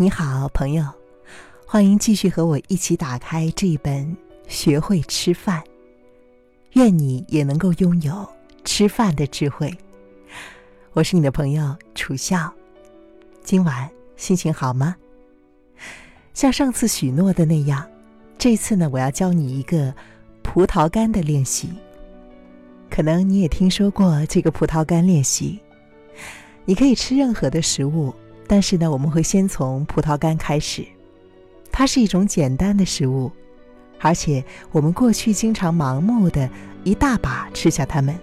你好，朋友，欢迎继续和我一起打开这一本《学会吃饭》，愿你也能够拥有吃饭的智慧。我是你的朋友楚笑，今晚心情好吗？像上次许诺的那样，这次呢，我要教你一个葡萄干的练习。可能你也听说过这个葡萄干练习，你可以吃任何的食物。但是呢，我们会先从葡萄干开始，它是一种简单的食物，而且我们过去经常盲目的一大把吃下它们。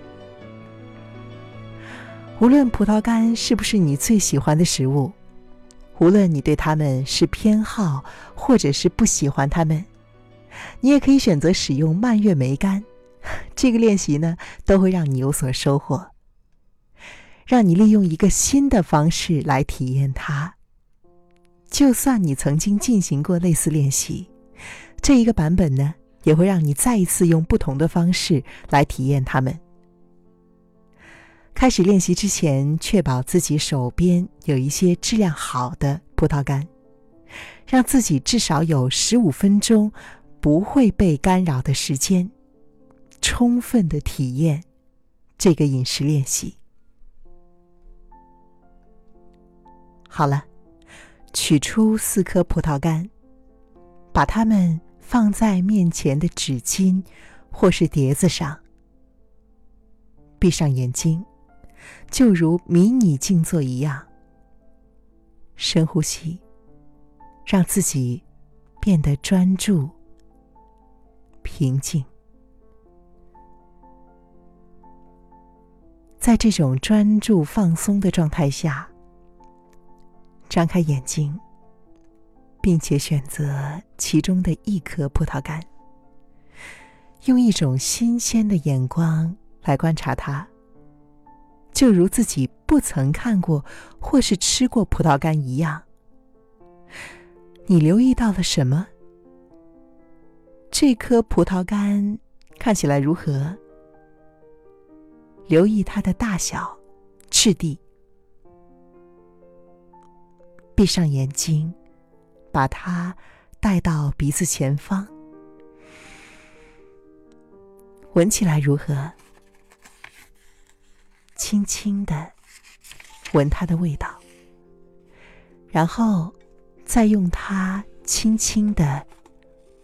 无论葡萄干是不是你最喜欢的食物，无论你对它们是偏好或者是不喜欢它们，你也可以选择使用蔓越莓干。这个练习呢，都会让你有所收获。让你利用一个新的方式来体验它。就算你曾经进行过类似练习，这一个版本呢，也会让你再一次用不同的方式来体验它们。开始练习之前，确保自己手边有一些质量好的葡萄干，让自己至少有十五分钟不会被干扰的时间，充分的体验这个饮食练习。好了，取出四颗葡萄干，把它们放在面前的纸巾或是碟子上。闭上眼睛，就如迷你静坐一样。深呼吸，让自己变得专注、平静。在这种专注放松的状态下。张开眼睛，并且选择其中的一颗葡萄干，用一种新鲜的眼光来观察它，就如自己不曾看过或是吃过葡萄干一样。你留意到了什么？这颗葡萄干看起来如何？留意它的大小、质地。闭上眼睛，把它带到鼻子前方，闻起来如何？轻轻的闻它的味道，然后再用它轻轻的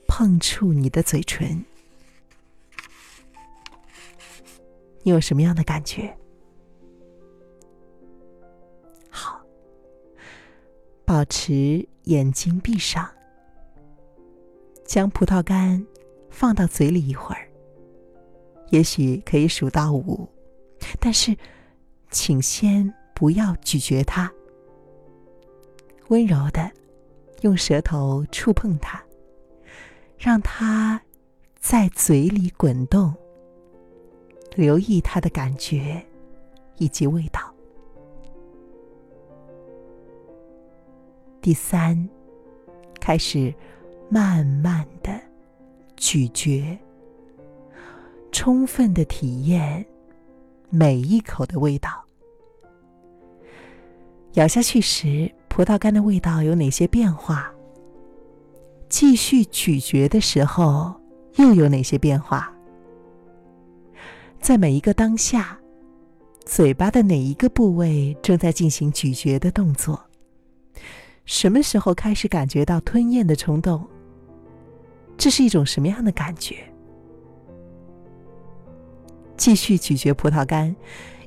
碰触你的嘴唇，你有什么样的感觉？保持眼睛闭上，将葡萄干放到嘴里一会儿。也许可以数到五，但是请先不要咀嚼它。温柔的用舌头触碰它，让它在嘴里滚动，留意它的感觉以及味道。第三，开始慢慢的咀嚼，充分的体验每一口的味道。咬下去时，葡萄干的味道有哪些变化？继续咀嚼的时候又有哪些变化？在每一个当下，嘴巴的哪一个部位正在进行咀嚼的动作？什么时候开始感觉到吞咽的冲动？这是一种什么样的感觉？继续咀嚼葡萄干，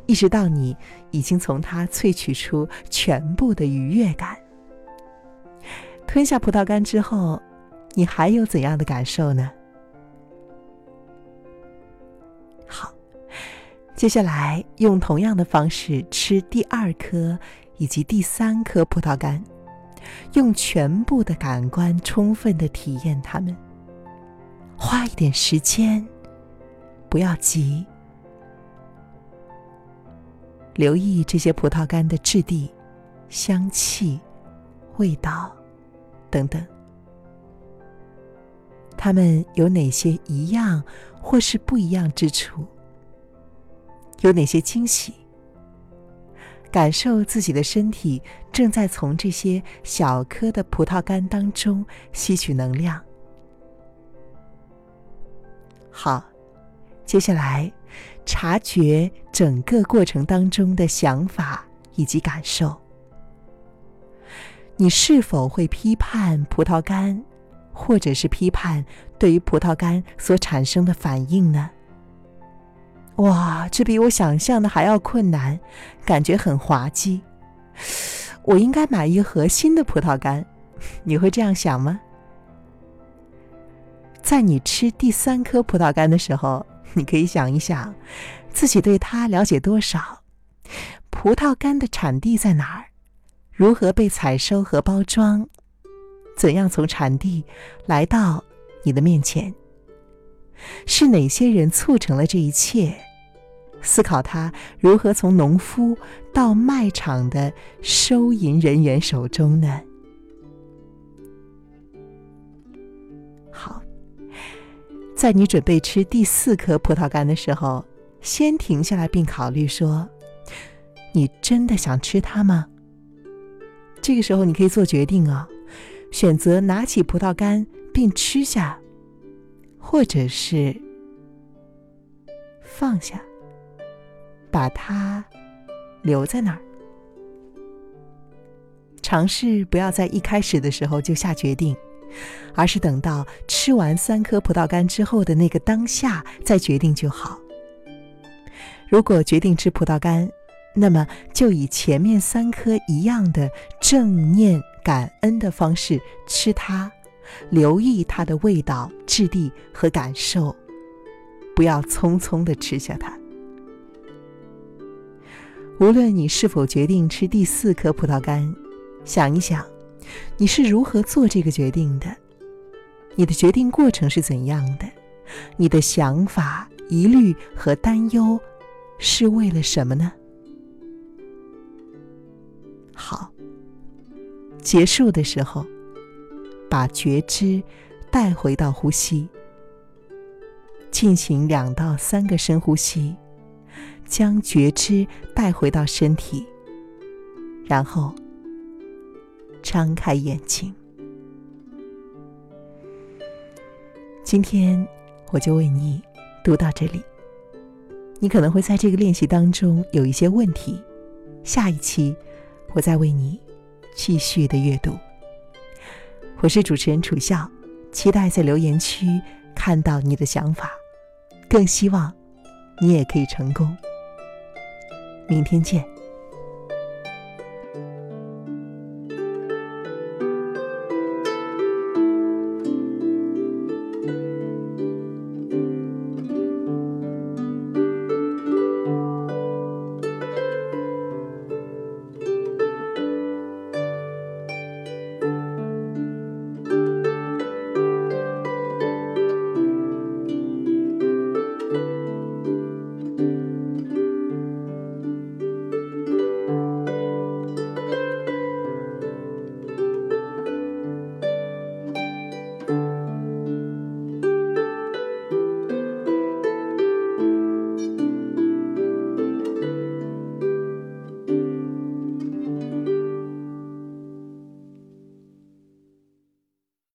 一直到你已经从它萃取出全部的愉悦感。吞下葡萄干之后，你还有怎样的感受呢？好，接下来用同样的方式吃第二颗以及第三颗葡萄干。用全部的感官充分的体验它们，花一点时间，不要急，留意这些葡萄干的质地、香气、味道等等，它们有哪些一样或是不一样之处？有哪些惊喜？感受自己的身体正在从这些小颗的葡萄干当中吸取能量。好，接下来察觉整个过程当中的想法以及感受。你是否会批判葡萄干，或者是批判对于葡萄干所产生的反应呢？哇，这比我想象的还要困难，感觉很滑稽。我应该买一盒新的葡萄干，你会这样想吗？在你吃第三颗葡萄干的时候，你可以想一想，自己对它了解多少？葡萄干的产地在哪儿？如何被采收和包装？怎样从产地来到你的面前？是哪些人促成了这一切？思考他如何从农夫到卖场的收银人员手中呢？好在你准备吃第四颗葡萄干的时候，先停下来并考虑说：“你真的想吃它吗？”这个时候你可以做决定哦，选择拿起葡萄干并吃下，或者是放下，把它留在那儿。尝试不要在一开始的时候就下决定。而是等到吃完三颗葡萄干之后的那个当下再决定就好。如果决定吃葡萄干，那么就以前面三颗一样的正念感恩的方式吃它，留意它的味道、质地和感受，不要匆匆的吃下它。无论你是否决定吃第四颗葡萄干，想一想。你是如何做这个决定的？你的决定过程是怎样的？你的想法、疑虑和担忧是为了什么呢？好，结束的时候，把觉知带回到呼吸，进行两到三个深呼吸，将觉知带回到身体，然后。张开眼睛。今天我就为你读到这里。你可能会在这个练习当中有一些问题，下一期我再为你继续的阅读。我是主持人楚笑，期待在留言区看到你的想法，更希望你也可以成功。明天见。